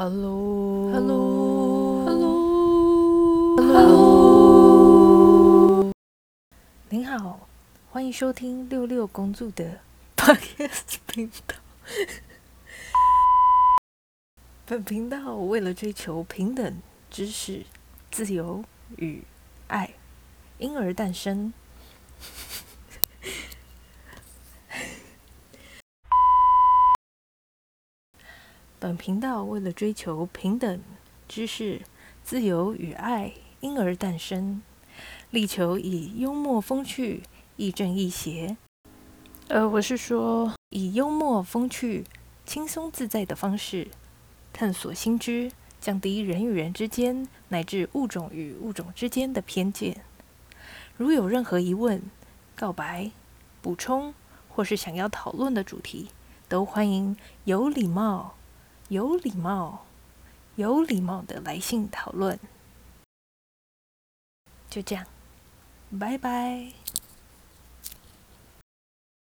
Hello，Hello，Hello，Hello。您好，欢迎收听六六公主的 Podcast 频道。本频道为了追求平等、知识、自由与爱，因而诞生。本频道为了追求平等、知识、自由与爱，因而诞生，力求以幽默风趣、亦正亦邪。呃，我是说，以幽默风趣、轻松自在的方式，探索新知，降低人与人之间乃至物种与物种之间的偏见。如有任何疑问、告白、补充，或是想要讨论的主题，都欢迎有礼貌。有礼貌、有礼貌的来信讨论，就这样，拜拜。